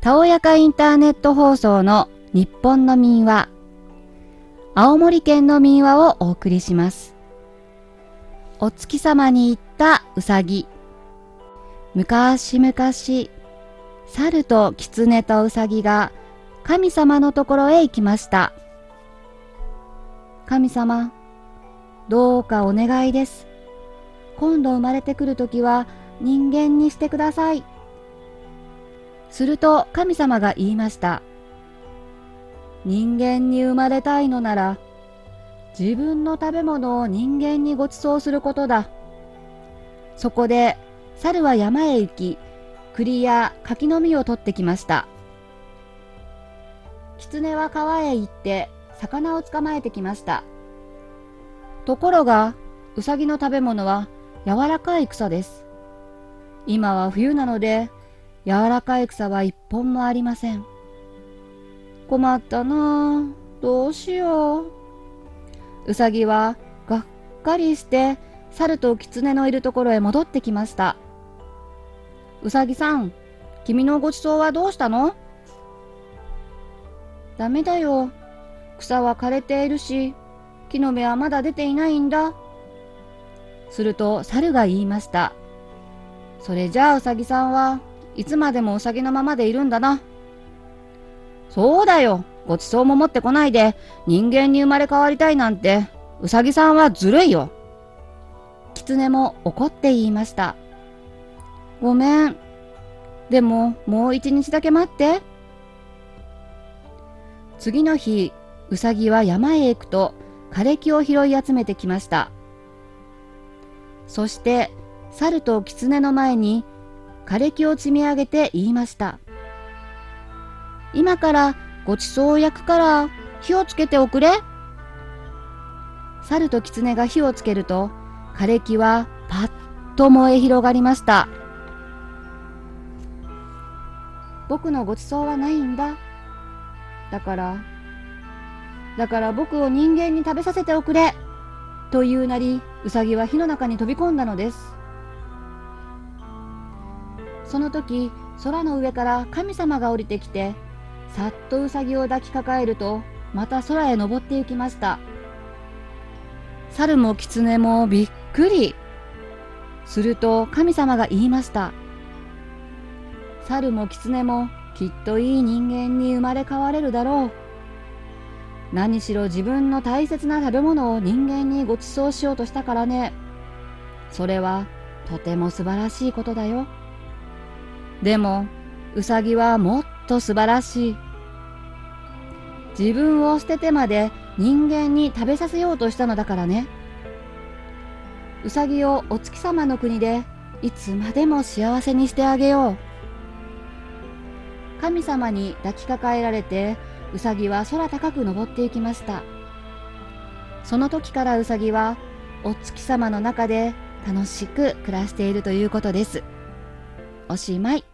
たおやかインターネット放送の日本の民話青森県の民話をお送りします。お月様に行ったうさぎ。昔々猿と狐とうさぎが神様のところへ行きました。神様どうかお願いです。今度生まれてくるときは人間にしてくださいすると神様が言いました。人間に生まれたいのなら、自分の食べ物を人間にご馳走することだ。そこで、猿は山へ行き、栗や柿の実を取ってきました。狐は川へ行って、魚を捕まえてきました。ところが、うさぎの食べ物は柔らかい草です。今は冬なので、柔らかい草は一本もありません。困ったなあ。どうしよう。うさぎはがっかりして猿と狐のいるところへ戻ってきました。うさぎさん、君のごちそうはどうしたの？ダメだよ。草は枯れているし、木の芽はまだ出ていないんだ。すると猿が言いました。それじゃあうさぎさんはいつまでもウサギのままでいるんだな。そうだよ。ごちそうも持ってこないで人間に生まれ変わりたいなんて、うさぎさんはずるいよ。狐も怒って言いました。ごめん。でも、もう一日だけ待って。次の日、うさぎは山へ行くと枯れ木を拾い集めてきました。そして、猿と狐の前に枯れ木を積み上げて言いました。今からごちそうを焼くから火をつけておくれ。猿と狐が火をつけると枯れ木はパッと燃え広がりました。僕のごちそうはないんだ。だから、だから僕を人間に食べさせておくれ。というなり、うさぎは火の中に飛び込んだのです。その時空の上から神様が降りてきてさっとウサギを抱きかかえるとまた空へ登って行きました。猿も狐もびっくり。すると神様が言いました。猿も狐もきっといい人間に生まれ変われるだろう。何しろ自分の大切な食べ物を人間にご馳走しようとしたからねそれはとても素晴らしいことだよ。でも、うさぎはもっと素晴らしい。自分を捨ててまで人間に食べさせようとしたのだからね。うさぎをお月様の国でいつまでも幸せにしてあげよう。神様に抱きかかえられて、うさぎは空高く登っていきました。その時からうさぎはお月様の中で楽しく暮らしているということです。おしまい。